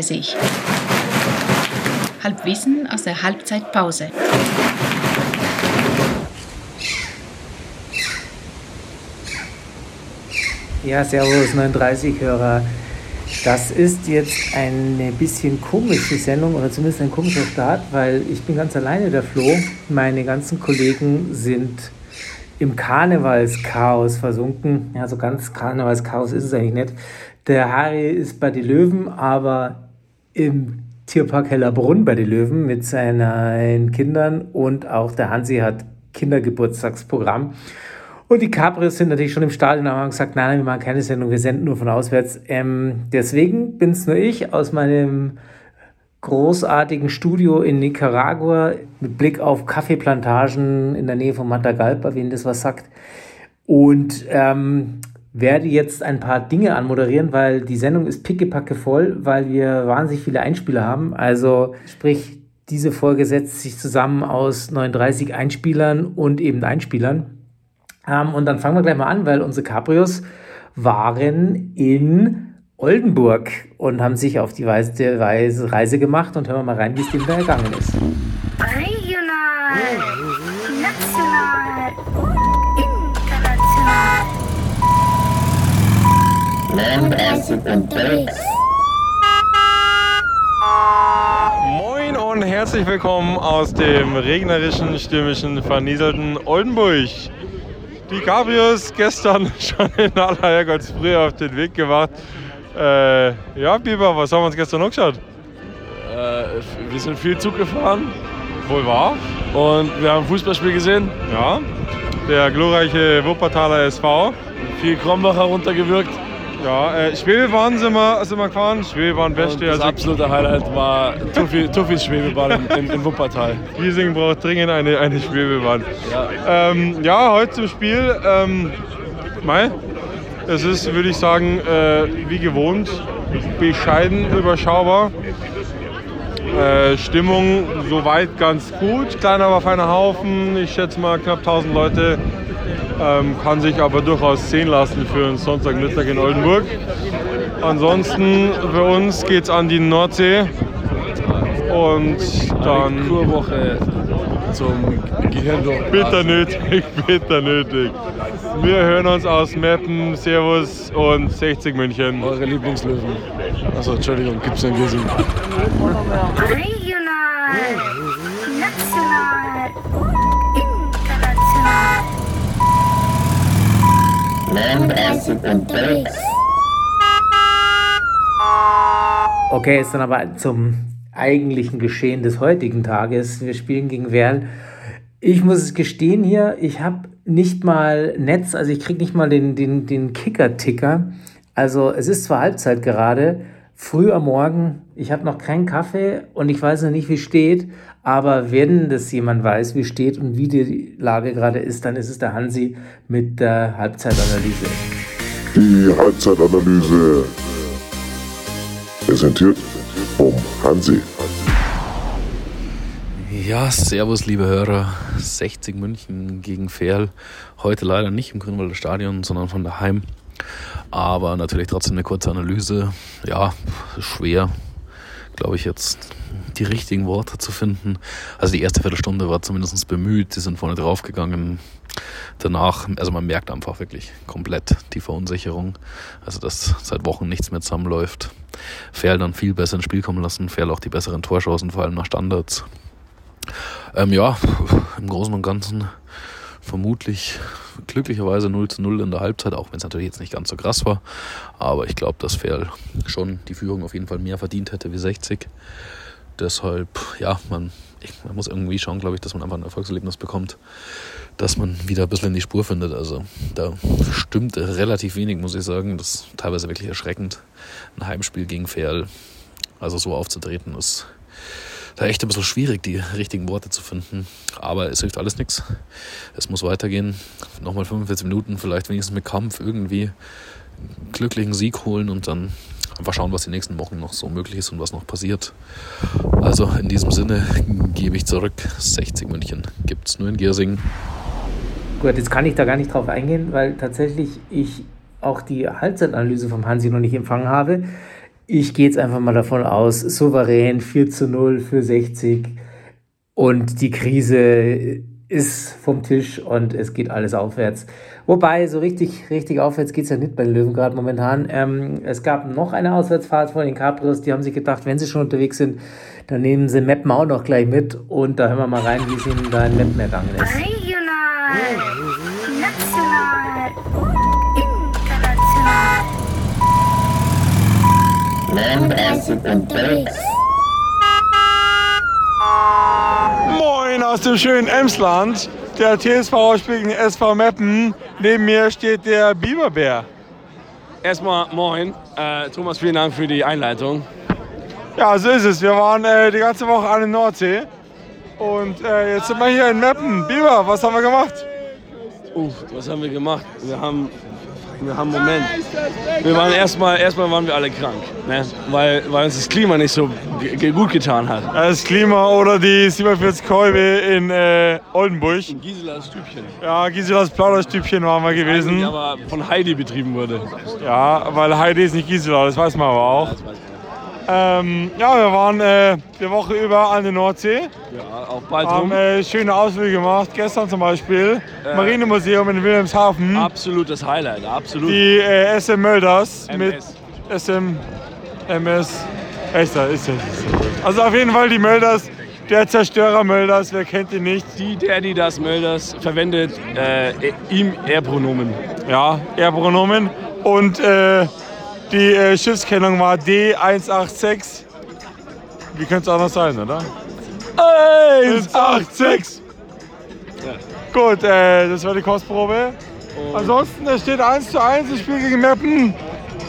Guess who's coming? 9.30 Halbwissen aus der Halbzeitpause. Ja, Servus 39-Hörer. Das ist jetzt eine bisschen komische Sendung oder zumindest ein komischer Start, weil ich bin ganz alleine der Flo. Meine ganzen Kollegen sind im Karnevalschaos versunken. Ja, so ganz Karnevalschaos ist es eigentlich nicht. Der Harry ist bei den Löwen, aber im Tierpark Hellerbrunn bei den Löwen mit seinen Kindern und auch der Hansi hat Kindergeburtstagsprogramm. Und die Cabrios sind natürlich schon im Stadion, aber haben gesagt, nein, wir machen keine Sendung, wir senden nur von auswärts. Ähm, deswegen bin es nur ich aus meinem großartigen Studio in Nicaragua mit Blick auf Kaffeeplantagen in der Nähe von Matagalpa, wen das was sagt. Und ähm, werde jetzt ein paar Dinge anmoderieren, weil die Sendung ist pickepacke voll, weil wir wahnsinnig viele Einspieler haben. Also sprich, diese Folge setzt sich zusammen aus 39 Einspielern und eben Einspielern. Ähm, und dann fangen wir gleich mal an, weil unsere Cabrios waren in Oldenburg und haben sich auf die Weise, Weise Reise gemacht und hören wir mal rein, wie es dem da ergangen ist. Moin und herzlich willkommen aus dem regnerischen, stürmischen, vernieselten Oldenburg. Die Cabrios gestern schon in aller Herrgottsfrühe auf den Weg gemacht. Äh, ja, Biber, was haben wir uns gestern angeschaut? Äh, wir sind viel Zug gefahren Wohl wahr? und wir haben ein Fußballspiel gesehen. Ja. Der glorreiche Wuppertaler SV. Viel Krombacher runtergewürgt. Ja, äh, Schwebebahn sind wir, sind wir gefahren. Schwebebahn beste. das Also absolute Highlight war Tuffi, Tuffis Schwebebahn in, in Wuppertal. Giesing braucht dringend eine, eine Schwebebahn. Ja. Ähm, ja, heute zum Spiel. Ähm, Mai, es ist, würde ich sagen, äh, wie gewohnt, bescheiden überschaubar. Äh, Stimmung soweit ganz gut, kleiner aber feiner Haufen, ich schätze mal knapp 1000 Leute, ähm, kann sich aber durchaus sehen lassen für einen Sonntagmittag in Oldenburg. Ansonsten für uns geht es an die Nordsee und dann Kurwoche zum Gehirn bitter nötig, bitter nötig. Wir hören uns aus Meppen, Servus und 60 München. Eure Lieblingslöwen. Achso, Entschuldigung, gibt's in Giesing. Regional, national, Okay, jetzt dann aber zum eigentlichen Geschehen des heutigen Tages. Wir spielen gegen Werl. Ich muss es gestehen hier, ich habe nicht mal Netz, also ich kriege nicht mal den, den, den Kicker-Ticker. Also es ist zwar Halbzeit gerade, früh am Morgen, ich habe noch keinen Kaffee und ich weiß noch nicht, wie steht, aber wenn das jemand weiß, wie steht und wie die Lage gerade ist, dann ist es der Hansi mit der Halbzeitanalyse. Die Halbzeitanalyse präsentiert vom Hansi. Ja, servus liebe Hörer. 60 München gegen Ferl. Heute leider nicht im Grünwalder Stadion, sondern von daheim. Aber natürlich trotzdem eine kurze Analyse. Ja, schwer, glaube ich, jetzt die richtigen Worte zu finden. Also die erste Viertelstunde war zumindest bemüht, die sind vorne draufgegangen. Danach, also man merkt einfach wirklich komplett die Verunsicherung. Also dass seit Wochen nichts mehr zusammenläuft. Ferl dann viel besser ins Spiel kommen lassen. Ferl auch die besseren Torchancen, vor allem nach Standards. Ähm, ja, im Großen und Ganzen vermutlich glücklicherweise 0 zu 0 in der Halbzeit, auch wenn es natürlich jetzt nicht ganz so krass war. Aber ich glaube, dass Ferl schon die Führung auf jeden Fall mehr verdient hätte wie 60. Deshalb, ja, man, ich, man muss irgendwie schauen, glaube ich, dass man einfach ein Erfolgserlebnis bekommt, dass man wieder ein bisschen in die Spur findet. Also da stimmt relativ wenig, muss ich sagen. Das ist teilweise wirklich erschreckend. Ein Heimspiel gegen Ferl, also so aufzutreten, ist da echt ein bisschen schwierig, die richtigen Worte zu finden. Aber es hilft alles nichts. Es muss weitergehen. Nochmal 45 Minuten, vielleicht wenigstens mit Kampf irgendwie einen glücklichen Sieg holen und dann einfach schauen, was die nächsten Wochen noch so möglich ist und was noch passiert. Also in diesem Sinne gebe ich zurück. 60 München gibt es nur in Giersing. Gut, jetzt kann ich da gar nicht drauf eingehen, weil tatsächlich ich auch die Halbzeitanalyse vom Hansi noch nicht empfangen habe. Ich gehe jetzt einfach mal davon aus, souverän 4 zu 0 für 60 und die Krise ist vom Tisch und es geht alles aufwärts. Wobei, so richtig, richtig aufwärts geht es ja nicht bei den Löwen gerade momentan. Ähm, es gab noch eine Auswärtsfahrt von den Caprios, die haben sich gedacht, wenn sie schon unterwegs sind, dann nehmen sie Meppen auch noch gleich mit und da hören wir mal rein, wie es ihnen da in Meppen ergangen ist. Regional, Moin aus dem schönen Emsland. Der TSV spielt gegen SV Meppen. Neben mir steht der Biberbär. Erstmal moin. Äh, Thomas, vielen Dank für die Einleitung. Ja, so ist es. Wir waren äh, die ganze Woche an der Nordsee. Und äh, jetzt sind wir hier in Meppen. Biber, was haben wir gemacht? Uff, was haben wir gemacht? Wir haben, wir haben Moment. Wir waren erstmal, erstmal waren wir alle krank, ne? weil, weil uns das Klima nicht so gut getan hat. Das Klima oder die 47 Kolbe in äh, Oldenburg. Giselas Stübchen. Ja, Giselas Plauderstübchen waren wir Die gewesen. aber von Heidi betrieben wurde. Ja, weil Heidi ist nicht Gisela, das weiß man aber auch. Ähm, ja, wir waren äh, die Woche über an der Nordsee, Ja, auch bald haben rum. äh, schöne Ausflüge gemacht. Gestern zum Beispiel Marinemuseum in Wilhelmshaven. Absolutes Highlight, absolut. Die äh, SM Mölders mit MS. SM, MS, echter ist es. Also auf jeden Fall die Mölders, der Zerstörer Mölders, wer kennt ihn nicht? Die, der, die das Mölders verwendet, äh, ihm Er-Pronomen. Ja, Airpronomen. Und äh, die äh, Schiffskennung war D186. Wie könnte es anders sein, oder? 186! Gut, äh, das war die Kostprobe. Ansonsten, es steht 1 zu 1, das Spiel gegen Meppen.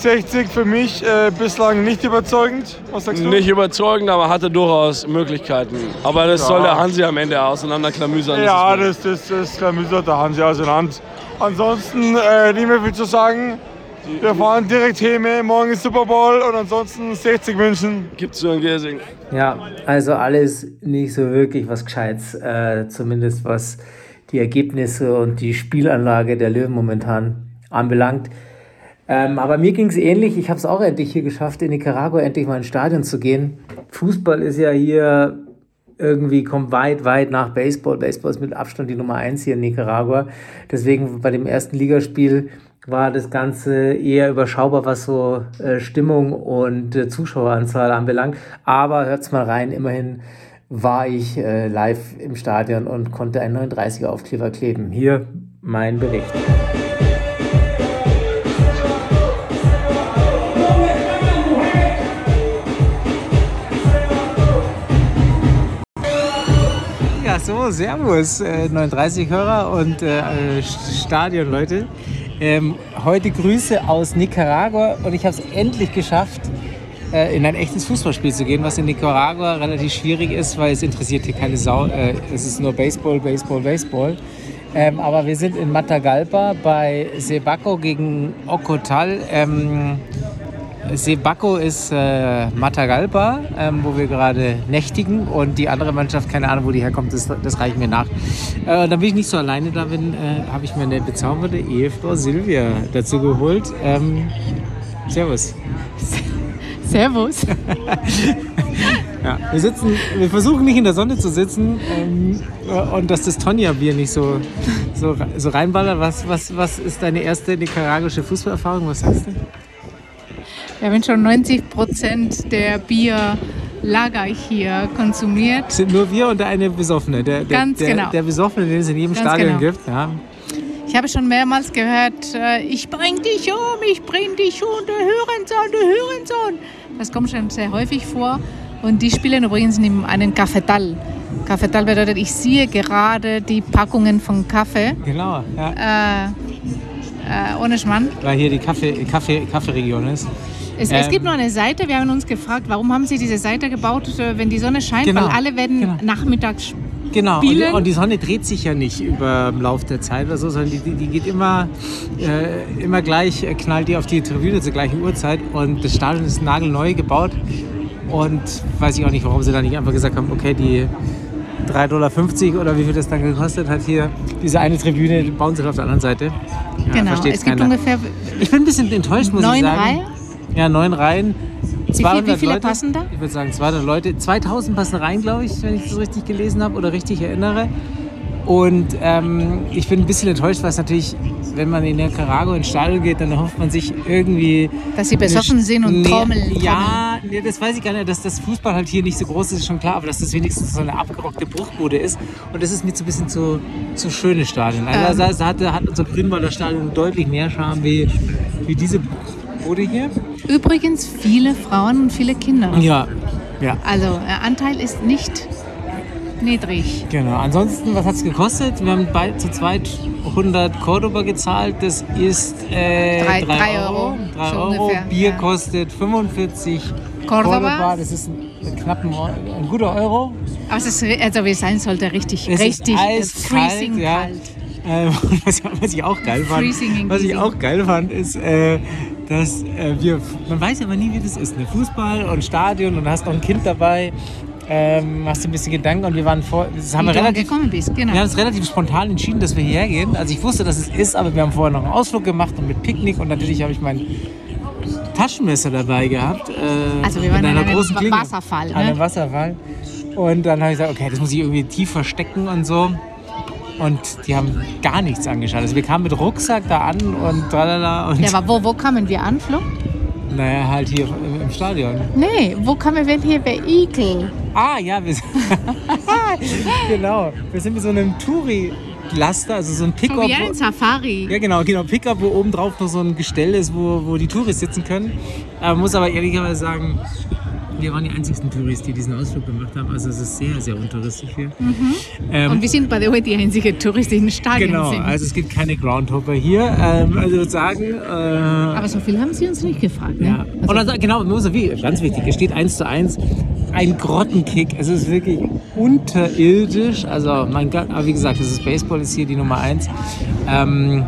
60 für mich äh, bislang nicht überzeugend. Was sagst du? Nicht überzeugend, aber hatte durchaus Möglichkeiten. Aber das soll der Hansi am Ende auseinanderklamüsern. Ja, ist das, das, das klamüsert der Hansi aus den Hand. Ansonsten äh, nicht mehr viel zu sagen. Wir fahren direkt Heme, morgen ist Super Bowl und ansonsten 60 München. Gibt's so ein Gersing. Ja, also alles nicht so wirklich was Gescheites, äh, zumindest was die Ergebnisse und die Spielanlage der Löwen momentan anbelangt. Ähm, aber mir ging es ähnlich. Ich habe es auch endlich hier geschafft, in Nicaragua endlich mal ins Stadion zu gehen. Fußball ist ja hier irgendwie kommt weit, weit nach Baseball. Baseball ist mit Abstand die Nummer eins hier in Nicaragua. Deswegen bei dem ersten Ligaspiel war das Ganze eher überschaubar, was so äh, Stimmung und äh, Zuschaueranzahl anbelangt. Aber hört's mal rein, immerhin war ich äh, live im Stadion und konnte einen 39er Aufkleber kleben. Hier mein Bericht. Ja, so, Servus, äh, 39-Hörer und äh, äh, Stadionleute. Ähm, heute Grüße aus Nicaragua und ich habe es endlich geschafft, äh, in ein echtes Fußballspiel zu gehen, was in Nicaragua relativ schwierig ist, weil es interessiert hier keine Sau. Äh, es ist nur Baseball, Baseball, Baseball. Ähm, aber wir sind in Matagalpa bei Sebaco gegen Ocotal. Ähm, Sebaco ist äh, Matagalpa, ähm, wo wir gerade nächtigen und die andere Mannschaft, keine Ahnung, wo die herkommt, das, das reicht mir nach. Äh, bin ich nicht so alleine da bin, äh, habe ich mir eine bezauberte Ehefrau Silvia dazu geholt. Ähm, servus. Servus. Ja, wir sitzen, wir versuchen nicht in der Sonne zu sitzen ähm, und dass das Tonja-Bier nicht so, so, so reinballert. Was, was, was ist deine erste nicaragische Fußballerfahrung? Was sagst du? Wir haben schon 90 Prozent der Bierlager hier konsumiert. sind nur wir und der eine Besoffene. Der, der, Ganz der, genau. Der Besoffene, den es in jedem Ganz Stadion genau. gibt. Ja. Ich habe schon mehrmals gehört, äh, ich bring dich um, ich bring dich um, der Hurensohn, der Hurensohn. Das kommt schon sehr häufig vor. Und die spielen übrigens in einem Cafetal. Cafetal bedeutet, ich sehe gerade die Packungen von Kaffee. Genau, ja. Äh, äh, ohne Schmarrn. Weil hier die Kaffee, Kaffee, Kaffeeregion ist. Es, Ähm. es gibt nur eine Seite. Wir haben uns gefragt, warum haben Sie diese Seite gebaut, äh, wenn die Sonne scheint? Genau, Weil alle werden genau. nachmittags. Genau, und, und die Sonne dreht sich ja nicht über den Lauf der Zeit oder so, sondern die, die, geht immer, äh, immer gleich, äh, knallt die auf die Tribüne zur gleichen Uhrzeit und das Stadion ist nagelneu gebaut und weiß ich auch nicht, warum sie da nicht einfach gesagt haben, okay, die 3,50 Dollar oder wie viel das dann gekostet hat hier, diese eine Tribüne, bauen sie auf der anderen Seite. Ja, genau. Es gibt keiner. ungefähr Ich bin ein bisschen enttäuscht, muss ich sagen. Reihen. Ja, neun Reihen. Wie viel- wie viele passen da? Ich würde sagen 200 Leute. 2000 passen rein, glaube ich, wenn ich das richtig gelesen habe oder richtig erinnere. Und ähm, ich bin ein bisschen enttäuscht, weil es natürlich, wenn man in Nicaragua ins Stadion geht, dann hofft man sich irgendwie... Dass sie besoffen sind und nee, trommeln. Ja, nee, das weiß ich gar nicht. Dass das Fußball halt hier nicht so groß ist, ist schon klar. Aber dass das wenigstens so eine abgerockte Bruchbude ist. Und das ist mir so ein bisschen zu, zu schönes Stadion. Also Ähm. da, hat, hat unser Grünwalder Stadion deutlich mehr Charme wie, wie diese Bude hier. Übrigens viele Frauen und viele Kinder. Ja, ja. Also der Anteil ist nicht niedrig. Genau. Ansonsten, was hat es gekostet? Wir haben bei, zu zweit 100 Cordoba gezahlt. Das ist äh, Drei- drei drei Euro. Drei Euro. ungefähr, Bier ja. kostet 45 Cordoba. Das ist ein, knapp ein, ein guter Euro. Aber es ist, also wie es sein sollte, richtig, Es richtig ist äh, eiskalt, freezing ja. kalt. Äh, was, was ich auch geil fand, Freezing was ich auch geil fand, ist, äh, dass äh, wir, man weiß aber nie, wie das ist, ne? Fußball und Stadion und hast noch ein Kind dabei, ähm, machst dir ein bisschen Gedanken und wir waren vor, das haben wir relativ, gekommen bist, genau. wir haben es relativ spontan entschieden, dass wir hierher gehen. Also ich wusste, dass es ist, aber wir haben vorher noch einen Ausflug gemacht und mit Picknick und natürlich habe ich mein Taschenmesser dabei gehabt. Äh, Also wir waren an einer einem großen Klinge. Wasserfall, An ne? einem Wasserfall. Und dann habe ich gesagt, okay, das muss ich irgendwie tief verstecken und so. Und die haben gar nichts angeschaut. Also wir kamen mit Rucksack da an und tralala und Ja, aber wo, wo kamen wir an, Flo? naja, halt hier im, im Stadion. Nee, wo kamen wir hier bei Eagle? Ah, ja, wir sind, genau. Wir sind mit so einem Touri-Laster, also so ein Pickup. Wie ein Safari. Ja, genau, genau. Pickup, wo oben drauf noch so ein Gestell ist, wo, wo die Touris sitzen können. Äh, muss aber ehrlicherweise sagen, wir waren die einzigsten Touris, die diesen Ausflug gemacht haben. Also es ist sehr, sehr untouristisch hier. Ähm, Und wir sind bei der heute die einzige Touristen, die in Stadion genau, sind. also es gibt keine Groundhopper hier. Ähm, also ich würde sagen, äh, aber so viel haben sie uns nicht gefragt. Ne? ja. Und also, genau, nur so wie, ganz wichtig, es steht 1 zu 1. Ein Grottenkick. Es ist wirklich unterirdisch. Also, mein Gott, aber wie gesagt, das ist Baseball, ist hier die Nummer 1. Ähm,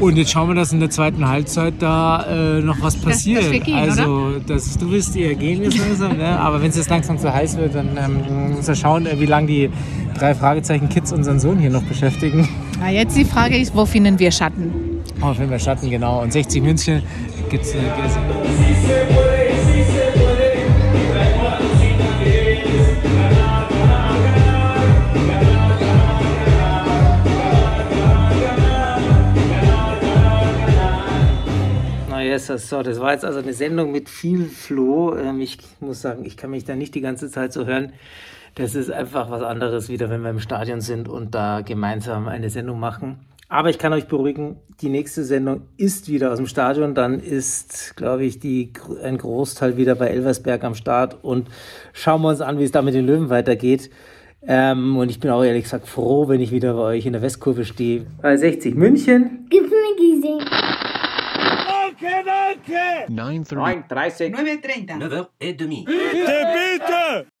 und jetzt schauen wir, dass in der zweiten Halbzeit da äh, noch was passiert. dass wir gehen, also, das, du wirst eher gehen jetzt langsam, ne? aber wenn es jetzt langsam zu heiß wird, dann ähm, muss er schauen, äh, wie lange die drei Fragezeichen Kids unseren Sohn hier noch beschäftigen. Na, jetzt die Frage ist, wo finden wir Schatten? Oh, Film der Schatten, genau. Und 60 München gibt es. Na yes, so, das war jetzt also eine Sendung mit viel Floh. Ähm, Ich muss sagen, ich kann mich da nicht die ganze Zeit so hören. Das ist einfach was anderes wieder, wenn wir im Stadion sind und da gemeinsam eine Sendung machen. Aber ich kann euch beruhigen, die nächste Sendung ist wieder aus dem Stadion. Dann ist, glaube ich, die, ein Großteil wieder bei Elversberg am Start. Und schauen wir uns an, wie es da mit den Löwen weitergeht. Ähm, und ich bin auch ehrlich gesagt froh, wenn ich wieder bei euch in der Westkurve stehe. Bei 60 München. Gib mir Giesing. qué? 9.30. 9.30. 9.30. 9.30. ¡Te pita!